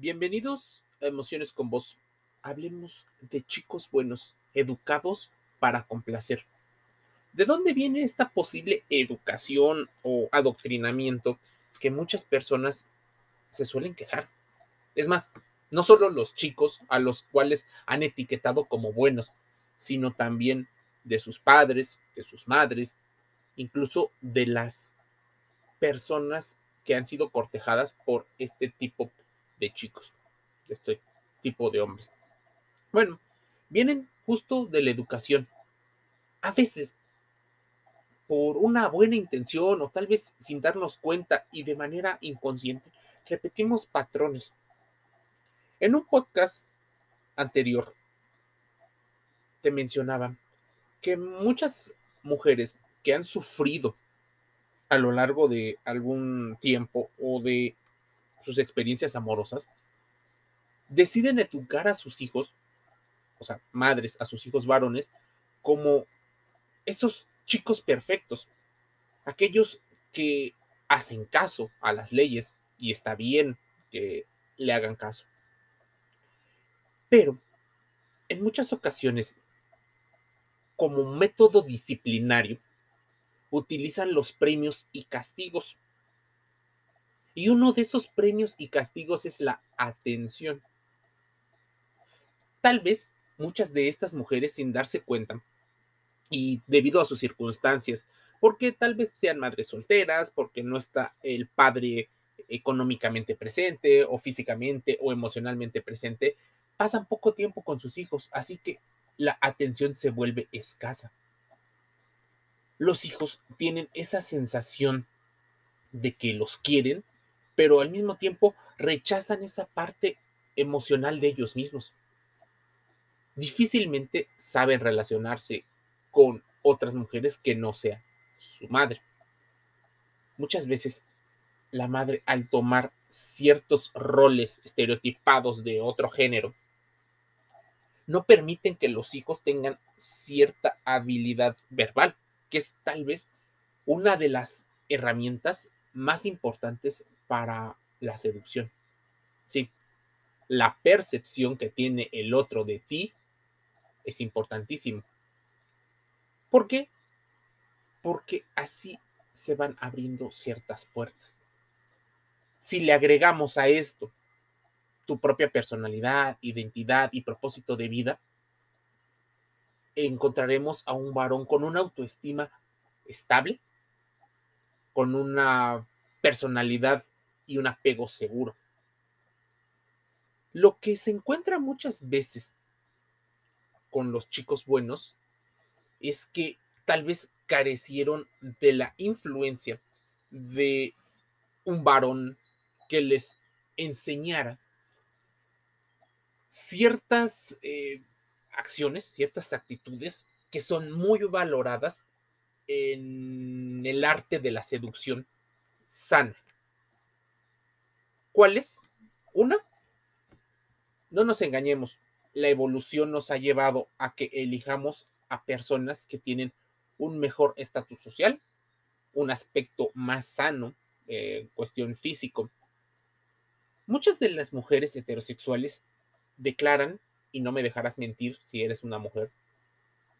Bienvenidos a Emociones con Vos. Hablemos de chicos buenos, educados para complacer. ¿De dónde viene esta posible educación o adoctrinamiento que muchas personas se suelen quejar? Es más, no solo los chicos a los cuales han etiquetado como buenos, sino también de sus padres, de sus madres, incluso de las personas que han sido cortejadas por este tipo de chicos, de este tipo de hombres. Bueno, vienen justo de la educación. A veces, por una buena intención o tal vez sin darnos cuenta y de manera inconsciente, repetimos patrones. En un podcast anterior te mencionaba que muchas mujeres que han sufrido a lo largo de algún tiempo o de sus experiencias amorosas, deciden educar a sus hijos, o sea, madres, a sus hijos varones, como esos chicos perfectos, aquellos que hacen caso a las leyes y está bien que le hagan caso. Pero en muchas ocasiones como método disciplinario, utilizan los premios y castigos. Y uno de esos premios y castigos es la atención. Tal vez muchas de estas mujeres sin darse cuenta y debido a sus circunstancias, porque tal vez sean madres solteras, porque no está el padre económicamente presente o físicamente o emocionalmente presente, pasan poco tiempo con sus hijos, así que la atención se vuelve escasa. Los hijos tienen esa sensación de que los quieren, pero al mismo tiempo rechazan esa parte emocional de ellos mismos. Difícilmente saben relacionarse con otras mujeres que no sea su madre. Muchas veces la madre al tomar ciertos roles estereotipados de otro género no permiten que los hijos tengan cierta habilidad verbal, que es tal vez una de las herramientas más importantes para la seducción. Sí, la percepción que tiene el otro de ti es importantísimo. ¿Por qué? Porque así se van abriendo ciertas puertas. Si le agregamos a esto tu propia personalidad, identidad y propósito de vida, encontraremos a un varón con una autoestima estable, con una personalidad y un apego seguro. Lo que se encuentra muchas veces con los chicos buenos es que tal vez carecieron de la influencia de un varón que les enseñara ciertas eh, acciones, ciertas actitudes que son muy valoradas en el arte de la seducción sana. ¿Cuáles? Una, no nos engañemos, la evolución nos ha llevado a que elijamos a personas que tienen un mejor estatus social, un aspecto más sano, eh, cuestión físico. Muchas de las mujeres heterosexuales declaran, y no me dejarás mentir si eres una mujer,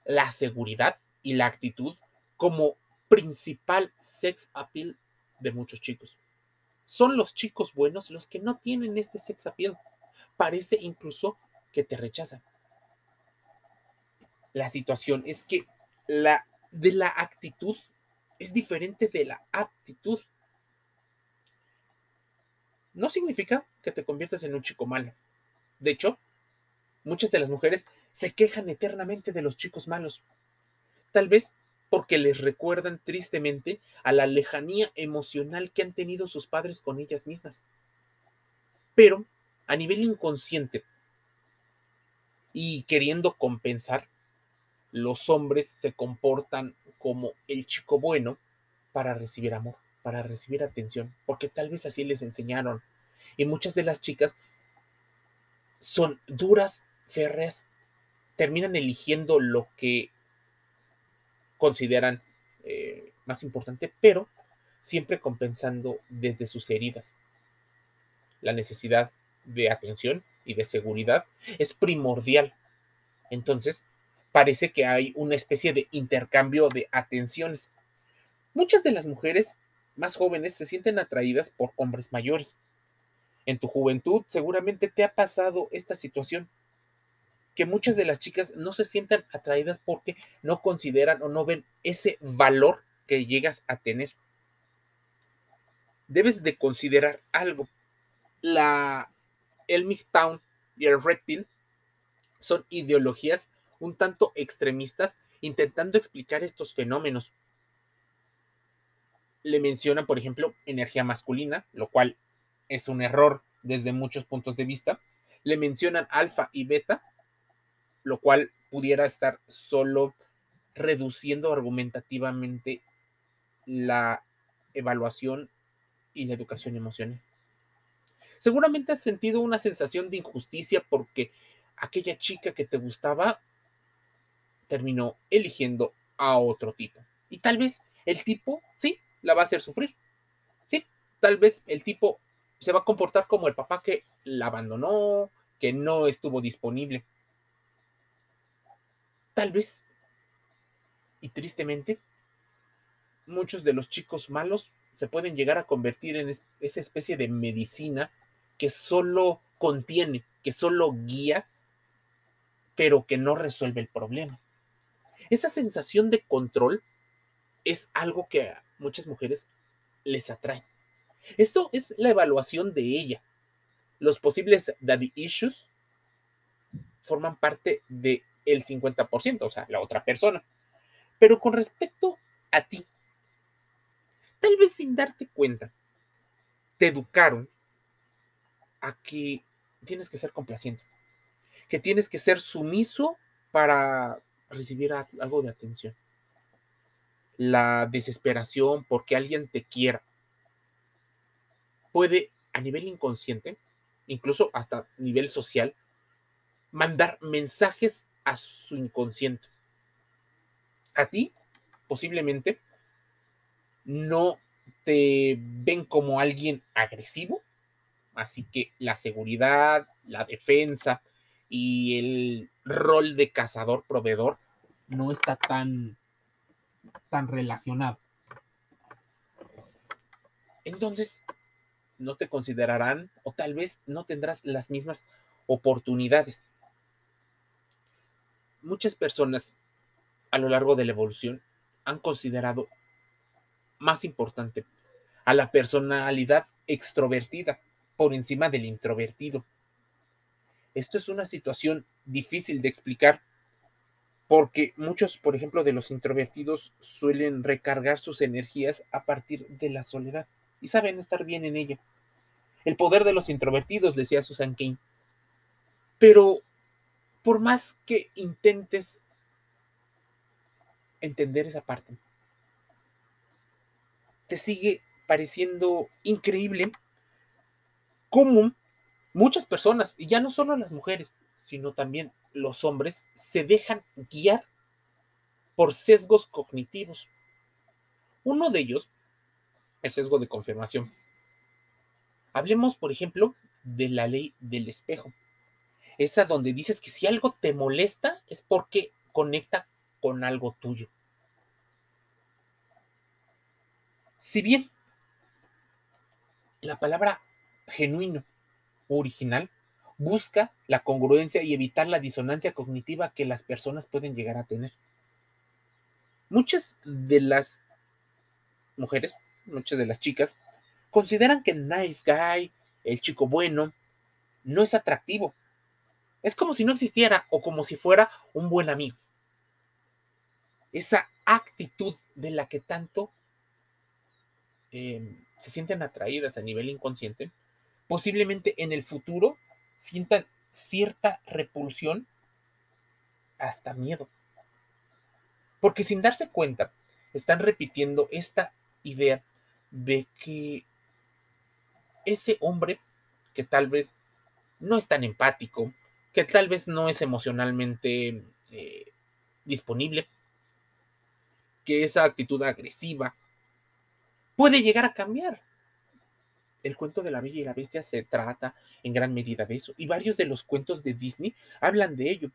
la seguridad y la actitud como principal sex appeal de muchos chicos. Son los chicos buenos los que no tienen este sex appeal. Parece incluso que te rechazan. La situación es que la de la actitud es diferente de la aptitud. No significa que te conviertas en un chico malo. De hecho, muchas de las mujeres se quejan eternamente de los chicos malos. Tal vez porque les recuerdan tristemente a la lejanía emocional que han tenido sus padres con ellas mismas. Pero a nivel inconsciente y queriendo compensar, los hombres se comportan como el chico bueno para recibir amor, para recibir atención, porque tal vez así les enseñaron. Y muchas de las chicas son duras, férreas, terminan eligiendo lo que consideran eh, más importante, pero siempre compensando desde sus heridas. La necesidad de atención y de seguridad es primordial. Entonces, parece que hay una especie de intercambio de atenciones. Muchas de las mujeres más jóvenes se sienten atraídas por hombres mayores. En tu juventud seguramente te ha pasado esta situación, que muchas de las chicas no se sientan atraídas porque no consideran o no ven ese valor que llegas a tener. Debes de considerar algo. La el MGTOWN y el Red Pill son ideologías un tanto extremistas intentando explicar estos fenómenos. Le mencionan, por ejemplo, energía masculina, lo cual es un error desde muchos puntos de vista. Le mencionan alfa y beta, lo cual pudiera estar solo reduciendo argumentativamente la evaluación y la educación emocional. Seguramente has sentido una sensación de injusticia porque aquella chica que te gustaba terminó eligiendo a otro tipo. Y tal vez el tipo, sí, la va a hacer sufrir. Sí, tal vez el tipo se va a comportar como el papá que la abandonó, que no estuvo disponible. Tal vez, y tristemente, muchos de los chicos malos se pueden llegar a convertir en esa especie de medicina que solo contiene, que solo guía, pero que no resuelve el problema. Esa sensación de control es algo que a muchas mujeres les atrae. Esto es la evaluación de ella. Los posibles daddy issues forman parte del 50%, o sea, la otra persona. Pero con respecto a ti, tal vez sin darte cuenta, te educaron a que tienes que ser complaciente, que tienes que ser sumiso para recibir algo de atención. La desesperación porque alguien te quiera puede a nivel inconsciente, incluso hasta nivel social, mandar mensajes a su inconsciente. A ti, posiblemente, no te ven como alguien agresivo, Así que la seguridad, la defensa y el rol de cazador-proveedor no está tan, tan relacionado. Entonces, no te considerarán o tal vez no tendrás las mismas oportunidades. Muchas personas a lo largo de la evolución han considerado más importante a la personalidad extrovertida por encima del introvertido. Esto es una situación difícil de explicar porque muchos, por ejemplo, de los introvertidos suelen recargar sus energías a partir de la soledad y saben estar bien en ella. El poder de los introvertidos, decía Susan Kane. Pero por más que intentes entender esa parte, te sigue pareciendo increíble cómo muchas personas, y ya no solo las mujeres, sino también los hombres, se dejan guiar por sesgos cognitivos. Uno de ellos, el sesgo de confirmación. Hablemos, por ejemplo, de la ley del espejo. Esa donde dices que si algo te molesta es porque conecta con algo tuyo. Si bien la palabra genuino, original, busca la congruencia y evitar la disonancia cognitiva que las personas pueden llegar a tener. Muchas de las mujeres, muchas de las chicas, consideran que nice guy, el chico bueno, no es atractivo. Es como si no existiera o como si fuera un buen amigo. Esa actitud de la que tanto em, se sienten atraídas a nivel inconsciente posiblemente en el futuro sientan cierta repulsión, hasta miedo. Porque sin darse cuenta, están repitiendo esta idea de que ese hombre que tal vez no es tan empático, que tal vez no es emocionalmente eh, disponible, que esa actitud agresiva puede llegar a cambiar El cuento de la Bella y la Bestia se trata en gran medida de eso, y varios de los cuentos de Disney hablan de ello,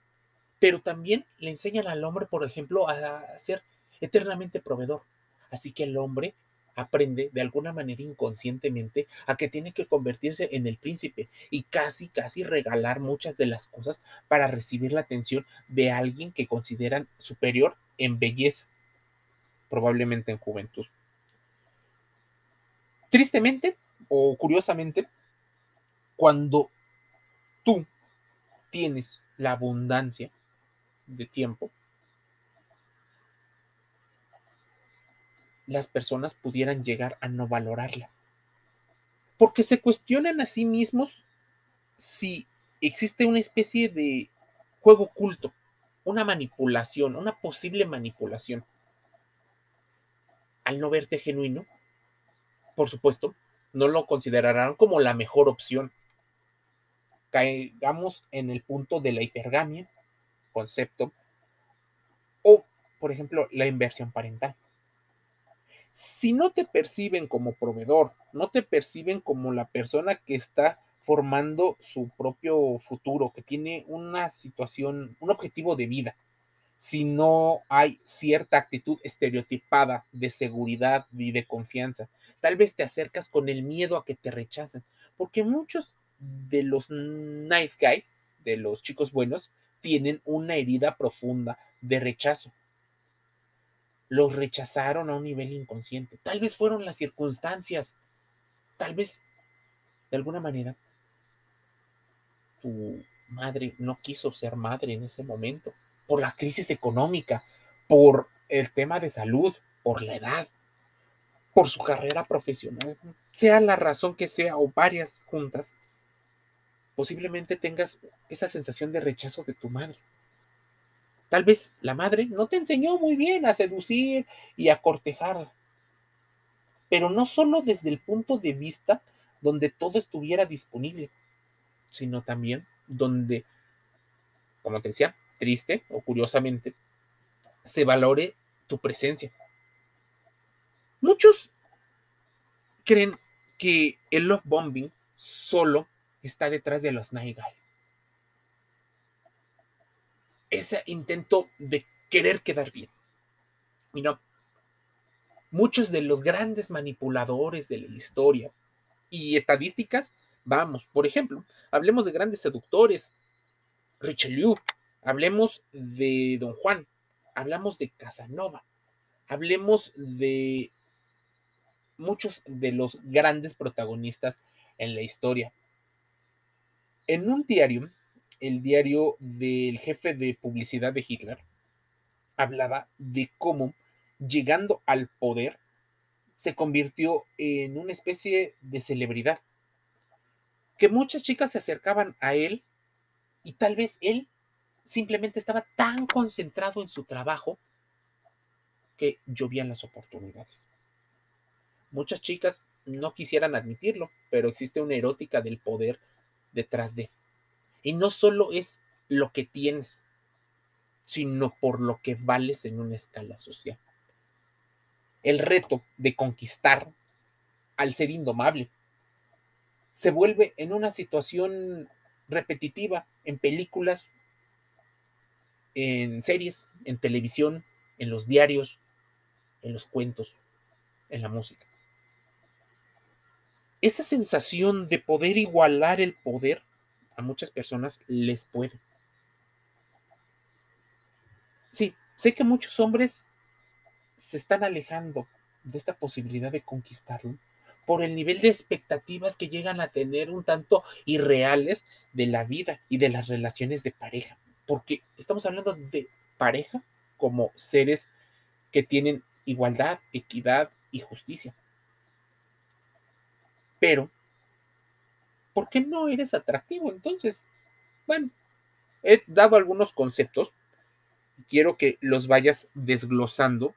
pero también le enseñan al hombre, por ejemplo, a ser eternamente proveedor. Así que el hombre aprende de alguna manera inconscientemente a que tiene que convertirse en el príncipe y casi, casi regalar muchas de las cosas para recibir la atención de alguien que consideran superior en belleza, probablemente en juventud. Tristemente o curiosamente, cuando tú tienes la abundancia de tiempo, las personas pudieran llegar a no valorarla. Porque se cuestionan a sí mismos si existe una especie de juego oculto, una manipulación, una posible manipulación. Al no verte genuino, por supuesto, no lo considerarán como la mejor opción. Caigamos en el punto de la hipergamia, concepto, o, por ejemplo, la inversión parental si no te perciben como proveedor, no te perciben como la persona que está formando su propio futuro, que tiene una situación, un objetivo de vida, si no hay cierta actitud estereotipada de seguridad y de confianza, tal vez te acercas con el miedo a que te rechacen, porque muchos de los nice guy, de los chicos buenos, tienen una herida profunda de rechazo los rechazaron a un nivel inconsciente. Tal vez fueron las circunstancias, tal vez de alguna manera tu madre no quiso ser madre en ese momento, por la crisis económica, por el tema de salud, por la edad, por su carrera profesional, sea la razón que sea o varias juntas, posiblemente tengas esa sensación de rechazo de tu madre. Tal vez la madre no te enseñó muy bien a seducir y a cortejar, pero no solo desde el punto de vista donde todo estuviera disponible, sino también donde, como te decía, triste o curiosamente, se valore tu presencia. Muchos creen que el love bombing solo está detrás de los night ese intento de querer quedar bien. Y no, muchos de los grandes manipuladores de la historia y estadísticas, vamos, por ejemplo, hablemos de grandes seductores, Richelieu, hablemos de Don Juan, hablamos de Casanova, hablemos de muchos de los grandes protagonistas en la historia. En un diario el diario del jefe de publicidad de Hitler, hablaba de cómo, llegando al poder, se convirtió en una especie de celebridad. Que muchas chicas se acercaban a él y tal vez él simplemente estaba tan concentrado en su trabajo que llovían las oportunidades. Muchas chicas no quisieran admitirlo, pero existe una erótica del poder detrás de. Y no solo es lo que tienes, sino por lo que vales en una escala social. El reto de conquistar al ser indomable se vuelve en una situación repetitiva en películas, en series, en televisión, en los diarios, en los cuentos, en la música. Esa sensación de poder igualar el poder a muchas personas les puede. Sí, sé que muchos hombres se están alejando de esta posibilidad de conquistarlo por el nivel de expectativas que llegan a tener un tanto irreales de la vida y de las relaciones de pareja, porque estamos hablando de pareja como seres que tienen igualdad, equidad y justicia. Pero ¿por qué no eres atractivo? Entonces, bueno, he dado algunos conceptos y quiero que los vayas desglosando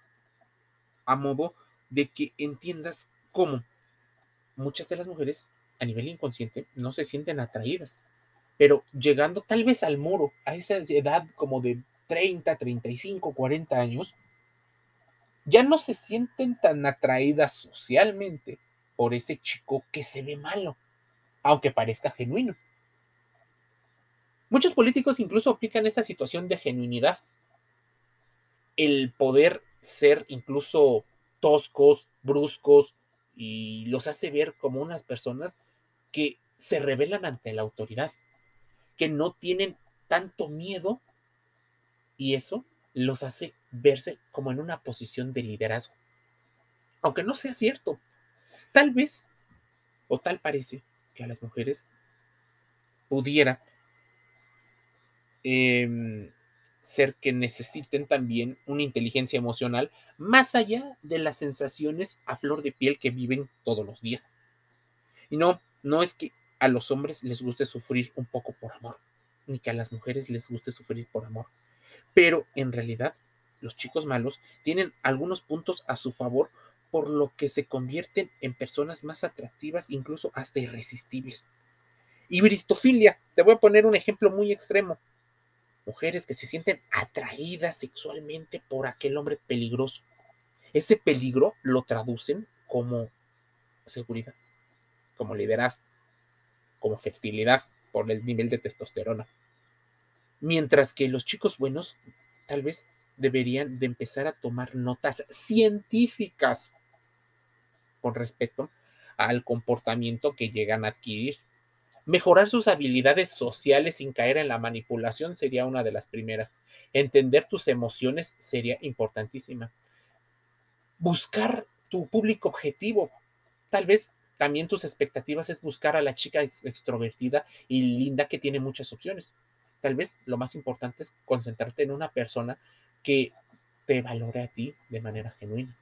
a modo de que entiendas cómo muchas de las mujeres a nivel inconsciente no se sienten atraídas, pero llegando tal vez al muro, a esa edad como de 30, 35, 40 años, ya no se sienten tan atraídas socialmente por ese chico que se ve malo, aunque parezca genuino. Muchos políticos incluso aplican esta situación de genuinidad. El poder ser incluso toscos, bruscos, y los hace ver como unas personas que se rebelan ante la autoridad, que no tienen tanto miedo y eso los hace verse como en una posición de liderazgo. Aunque no sea cierto, tal vez o tal parece que a las mujeres pudiera Em, ser que necesiten también una inteligencia emocional más allá de las sensaciones a flor de piel que viven todos los días. Y no, no es que a los hombres les guste sufrir un poco por amor, ni que a las mujeres les guste sufrir por amor. Pero en realidad, los chicos malos tienen algunos puntos a su favor por lo que se convierten en personas más atractivas, incluso hasta irresistibles. Y bristofilia, te voy a poner un ejemplo muy extremo mujeres que se sienten atraídas sexualmente por aquel hombre peligroso. Ese peligro lo traducen como seguridad, como liderazgo, como fertilidad por el nivel de testosterona. Mientras que los chicos buenos tal vez deberían de empezar a tomar notas científicas con respecto al comportamiento que llegan a adquirir Mejorar sus habilidades sociales sin caer en la manipulación sería una de las primeras. Entender tus emociones sería importantísima. Buscar tu público objetivo. Tal vez también tus expectativas es buscar a la chica extrovertida y linda que tiene muchas opciones. Tal vez lo más importante es concentrarte en una persona que te valore a ti de manera genuina.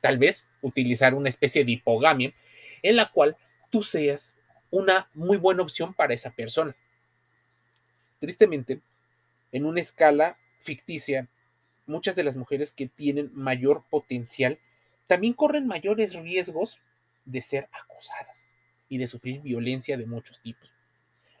Tal vez utilizar una especie de hipogamia en la cual tú seas una muy buena opción para esa persona. Tristemente, en una escala ficticia, muchas de las mujeres que tienen mayor potencial también corren mayores riesgos de ser acosadas y de sufrir violencia de muchos tipos.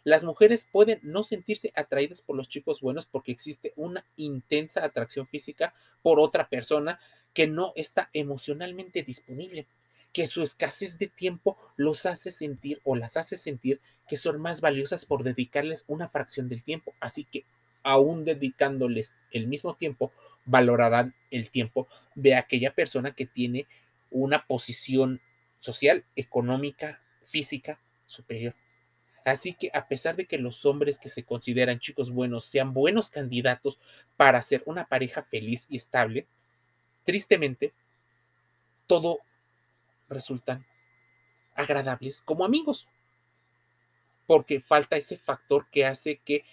Las mujeres pueden no sentirse atraídas por los chicos buenos porque existe una intensa atracción física por otra persona que no está emocionalmente disponible que su escasez de tiempo los hace sentir o las hace sentir que son más valiosas por dedicarles una fracción del tiempo. Así que aún dedicándoles el mismo tiempo, valorarán el tiempo de aquella persona que tiene una posición social, económica, física superior. Así que a pesar de que los hombres que se consideran chicos buenos sean buenos candidatos para ser una pareja feliz y estable, tristemente, todo resultan agradables como amigos, porque falta ese factor que hace que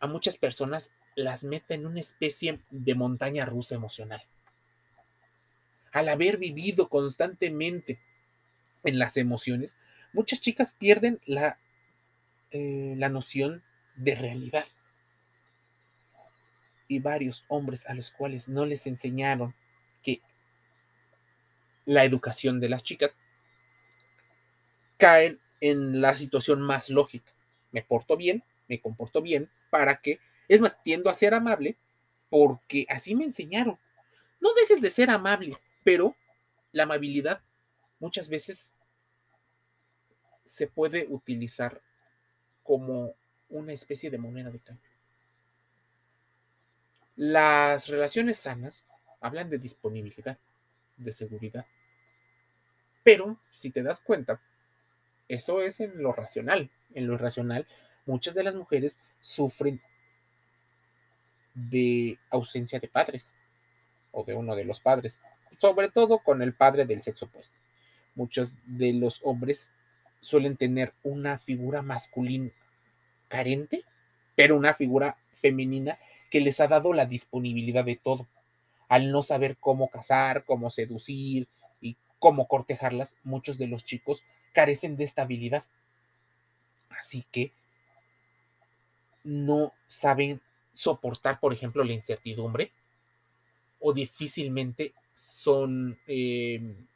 a muchas personas las meta en una especie de montaña rusa emocional. Al haber vivido constantemente en las emociones, muchas chicas pierden la, eh, la noción de realidad. Y varios hombres a los cuales no les enseñaron que la educación de las chicas, caen en la situación más lógica. Me porto bien, me comporto bien, para que, es más, tiendo a ser amable porque así me enseñaron. No dejes de ser amable, pero la amabilidad muchas veces se puede utilizar como una especie de moneda de cambio. Las relaciones sanas hablan de disponibilidad de seguridad. Pero si te das cuenta, eso es en lo racional. En lo irracional, muchas de las mujeres sufren de ausencia de padres o de uno de los padres, sobre todo con el padre del sexo opuesto. Muchos de los hombres suelen tener una figura masculina carente, pero una figura femenina que les ha dado la disponibilidad de todo al no saber cómo casar, cómo seducir y cómo cortejarlas, muchos de los chicos carecen de esta habilidad. Así que no saben soportar, por ejemplo, la incertidumbre o difícilmente son em,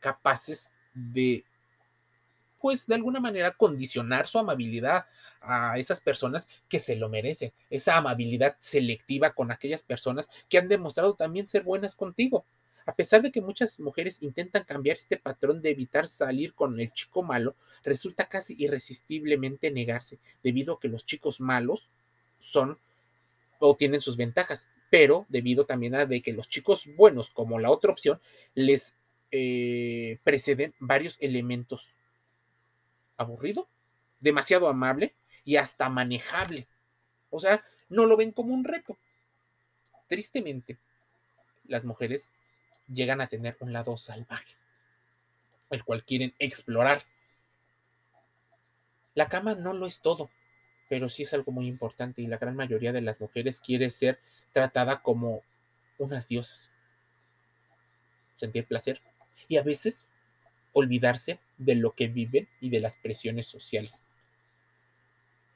capaces de pues de alguna manera condicionar su amabilidad a esas personas que se lo merecen, esa amabilidad selectiva con aquellas personas que han demostrado también ser buenas contigo. A pesar de que muchas mujeres intentan cambiar este patrón de evitar salir con el chico malo, resulta casi irresistiblemente negarse, debido a que los chicos malos son o tienen sus ventajas, pero debido también a de que los chicos buenos, como la otra opción, les eh, preceden varios elementos. Aburrido, demasiado amable y hasta manejable. O sea, no lo ven como un reto. Tristemente, las mujeres llegan a tener un lado salvaje, el cual quieren explorar. La cama no lo es todo, pero sí es algo muy importante y la gran mayoría de las mujeres quiere ser tratada como unas diosas. Sentir placer y a veces olvidarse de lo que viven y de las presiones sociales.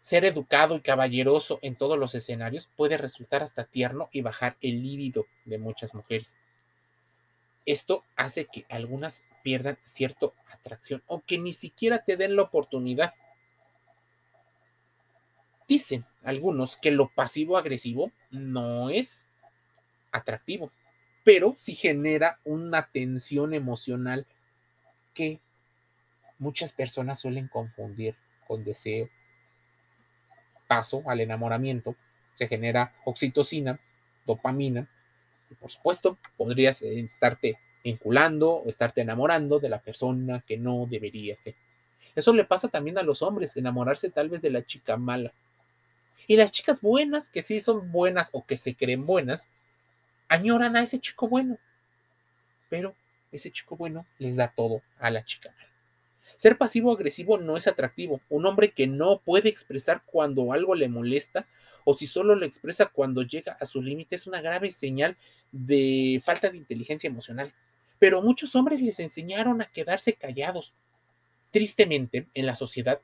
Ser educado y caballeroso en todos los escenarios puede resultar hasta tierno y bajar el líbido de muchas mujeres. Esto hace que algunas pierdan cierta atracción o que ni siquiera te den la oportunidad. Dicen algunos que lo pasivo-agresivo no es atractivo, pero sí genera una tensión emocional que muchas personas suelen confundir con deseo. Paso al enamoramiento, se genera oxitocina, dopamina, por supuesto, podrías eh, estarte vinculando o estarte enamorando de la persona que no debería ser. Eso le pasa también a los hombres, enamorarse tal vez de la chica mala. Y las chicas buenas, que sí son buenas o que se creen buenas, añoran a ese chico bueno. Pero ese chico bueno les da todo a la chica mala. Ser pasivo-agresivo no es atractivo. Un hombre que no puede expresar cuando algo le molesta o si solo lo expresa cuando llega a su límite es una grave señal de falta de inteligencia emocional. Pero muchos hombres les enseñaron a quedarse callados. Tristemente, en la sociedad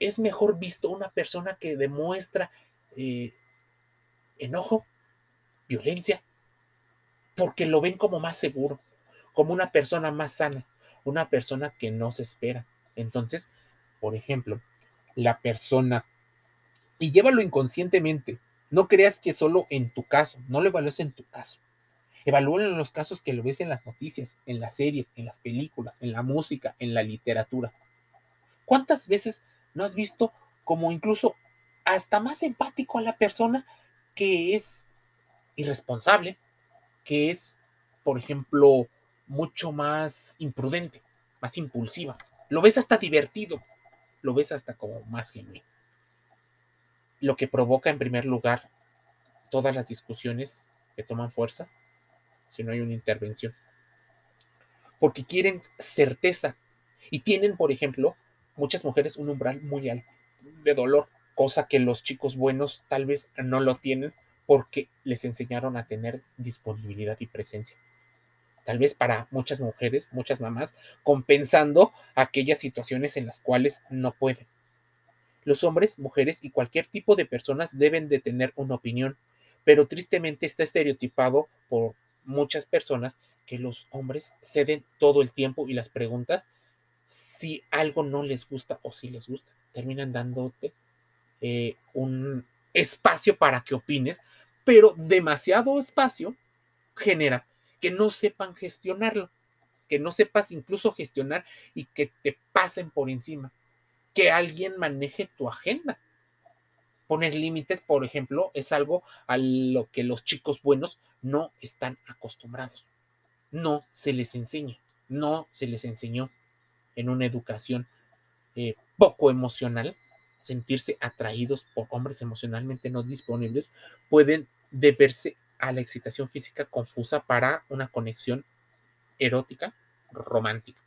es mejor visto una persona que demuestra eh, enojo, violencia, porque lo ven como más seguro, como una persona más sana, una persona que no se espera. Entonces, por ejemplo, la persona, y llévalo inconscientemente, no creas que solo en tu caso, no lo evalúes en tu caso. Evalúalo en los casos que lo ves en las noticias, en las series, en las películas, en la música, en la literatura. ¿Cuántas veces no has visto como incluso hasta más empático a la persona que es irresponsable, que es, por ejemplo, mucho más imprudente, más impulsiva? Lo ves hasta divertido, lo ves hasta como más genuino lo que provoca en primer lugar todas las discusiones que toman fuerza si no hay una intervención. Porque quieren certeza y tienen, por ejemplo, muchas mujeres un umbral muy alto de dolor, cosa que los chicos buenos tal vez no lo tienen porque les enseñaron a tener disponibilidad y presencia. Tal vez para muchas mujeres, muchas mamás, compensando aquellas situaciones en las cuales no pueden. Los hombres, mujeres y cualquier tipo de personas deben de tener una opinión, pero tristemente está estereotipado por muchas personas que los hombres ceden todo el tiempo y las preguntas si algo no les gusta o si les gusta. Terminan dándote eh, un espacio para que opines, pero demasiado espacio genera que no sepan gestionarlo, que no sepas incluso gestionar y que te pasen por encima que alguien maneje tu agenda. Poner límites, por ejemplo, es algo a lo que los chicos buenos no están acostumbrados. No se les enseña, no se les enseñó en una educación eh, poco emocional, sentirse atraídos por hombres emocionalmente no disponibles, pueden deberse a la excitación física confusa para una conexión erótica romántica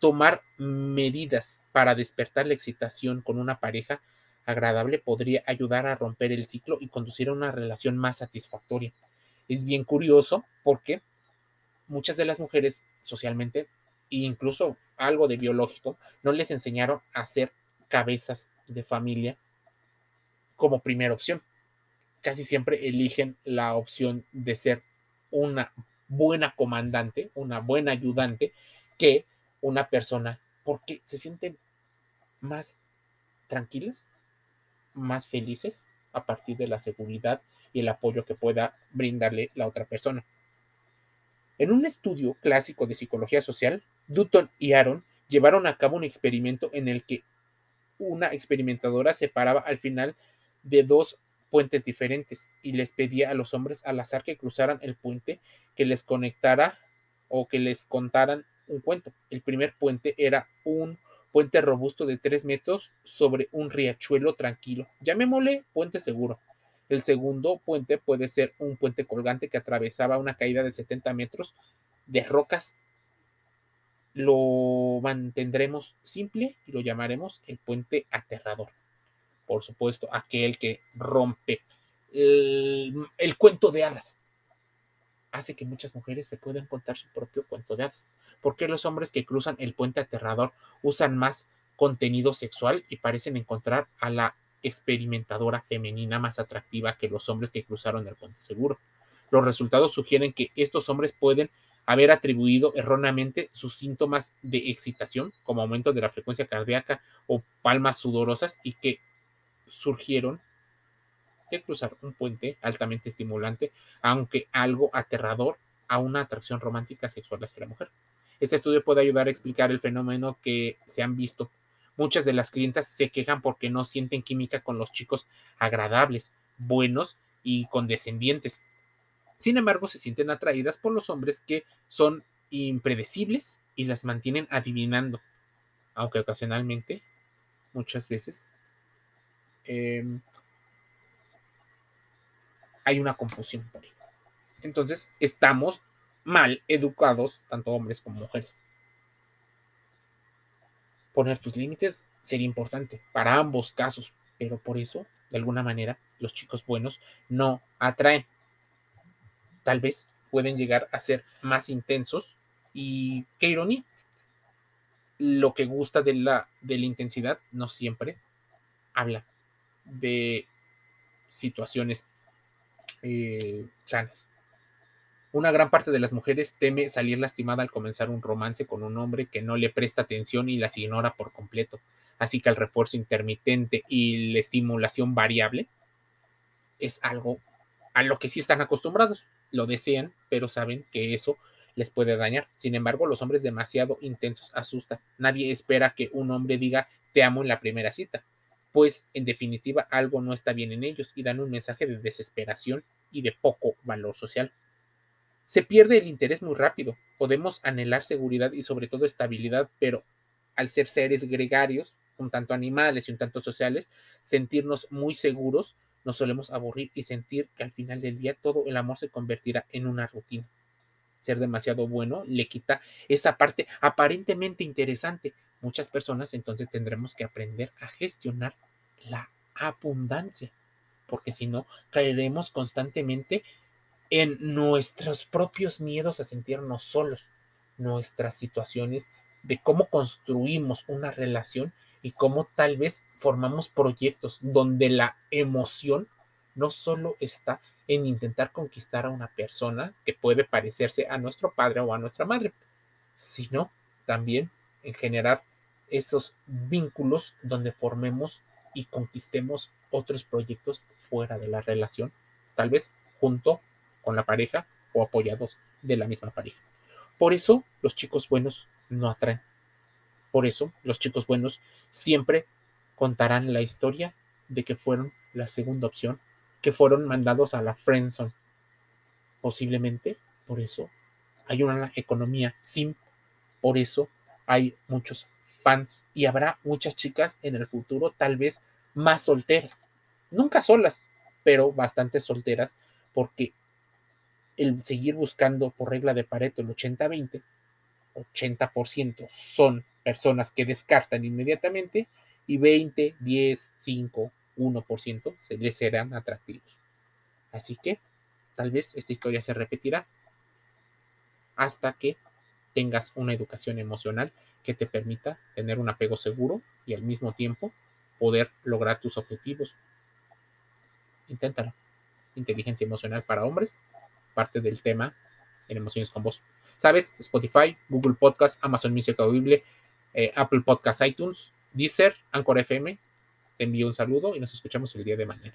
tomar medidas para despertar la excitación con una pareja agradable podría ayudar a romper el ciclo y conducir a una relación más satisfactoria. Es bien curioso porque muchas de las mujeres socialmente e incluso algo de biológico no les enseñaron a ser cabezas de familia como primera opción. Casi siempre eligen la opción de ser una buena comandante, una buena ayudante que una persona porque se sienten más tranquilas, más felices a partir de la seguridad y el apoyo que pueda brindarle la otra persona. En un estudio clásico de psicología social, Dutton y Aaron llevaron a cabo un experimento en el que una experimentadora separaba al final de dos puentes diferentes y les pedía a los hombres al azar que cruzaran el puente que les conectara o que les contaran un cuento. El primer puente era un puente robusto de tres metros sobre un riachuelo tranquilo. Llamémosle puente seguro. El segundo puente puede ser un puente colgante que atravesaba una caída de 70 metros de rocas. Lo mantendremos simple y lo llamaremos el puente aterrador. Por supuesto, aquel que rompe el, cuento de hadas hace que muchas mujeres se puedan contar su propio cuento de hadas. ¿Por qué los hombres que cruzan el puente aterrador usan más contenido sexual y parecen encontrar a la experimentadora femenina más atractiva que los hombres que cruzaron el puente seguro? Los resultados sugieren que estos hombres pueden haber atribuido erróneamente sus síntomas de excitación, como aumento de la frecuencia cardíaca o palmas sudorosas, y que surgieron de cruzar un puente altamente estimulante, aunque algo aterrador, a una atracción romántica sexual hacia la mujer. Este estudio puede ayudar a explicar el fenómeno que se han visto. Muchas de las clientas se quejan porque no sienten química con los chicos agradables, buenos y condescendientes. Sin embargo, se sienten atraídas por los hombres que son impredecibles y las mantienen adivinando, aunque ocasionalmente, muchas veces, eh, hay una confusión por ahí. Entonces, estamos mal educados, tanto hombres como mujeres. Poner tus límites sería importante para ambos casos, pero por eso, de alguna manera, los chicos buenos no atraen. Tal vez pueden llegar a ser más intensos y qué ironía. Lo que gusta de la, de la intensidad no siempre habla de situaciones eh, sanas. Una gran parte de las mujeres teme salir lastimada al comenzar un romance con un hombre que no le presta atención y las ignora por completo. Así que el refuerzo intermitente y la estimulación variable es algo a lo que sí están acostumbrados. Lo desean, pero saben que eso les puede dañar. Sin embargo, los hombres demasiado intensos asustan. Nadie espera que un hombre diga te amo en la primera cita pues en definitiva algo no está bien en ellos y dan un mensaje de desesperación y de poco valor social. Se pierde el interés muy rápido. Podemos anhelar seguridad y sobre todo estabilidad, pero al ser seres gregarios, un tanto animales y un tanto sociales, sentirnos muy seguros, nos solemos aburrir y sentir que al final del día todo el amor se convertirá en una rutina. Ser demasiado bueno le quita esa parte aparentemente interesante, muchas personas, entonces tendremos que aprender a gestionar la abundancia, porque si no, caeremos constantemente en nuestros propios miedos a sentirnos solos, nuestras situaciones de cómo construimos una relación y cómo tal vez formamos proyectos donde la emoción no solo está en intentar conquistar a una persona que puede parecerse a nuestro padre o a nuestra madre, sino también en generar esos vínculos donde formemos y conquistemos otros proyectos fuera de la relación, tal vez junto con la pareja o apoyados de la misma pareja. Por eso los chicos buenos no atraen. Por eso los chicos buenos siempre contarán la historia de que fueron la segunda opción, que fueron mandados a la friendzone. Posiblemente por eso hay una economía sin, por eso hay muchos y habrá muchas chicas en el futuro tal vez más solteras. Nunca solas, pero bastante solteras porque el seguir buscando por regla de Pareto el 80-20, 80%, son personas que descartan inmediatamente y 20, 10, 5, 1% se les serán atractivos. Así que tal vez esta historia se repetirá hasta que tengas una educación emocional que te permita tener un apego seguro y al mismo tiempo poder lograr tus objetivos. Inténtalo. Inteligencia emocional para hombres, parte del tema en Emociones con Vos. ¿Sabes? Spotify, Google Podcast, Amazon Music Audible, eh, Apple Podcast, iTunes, Deezer, Anchor FM. Te envío un saludo y nos escuchamos el día de mañana.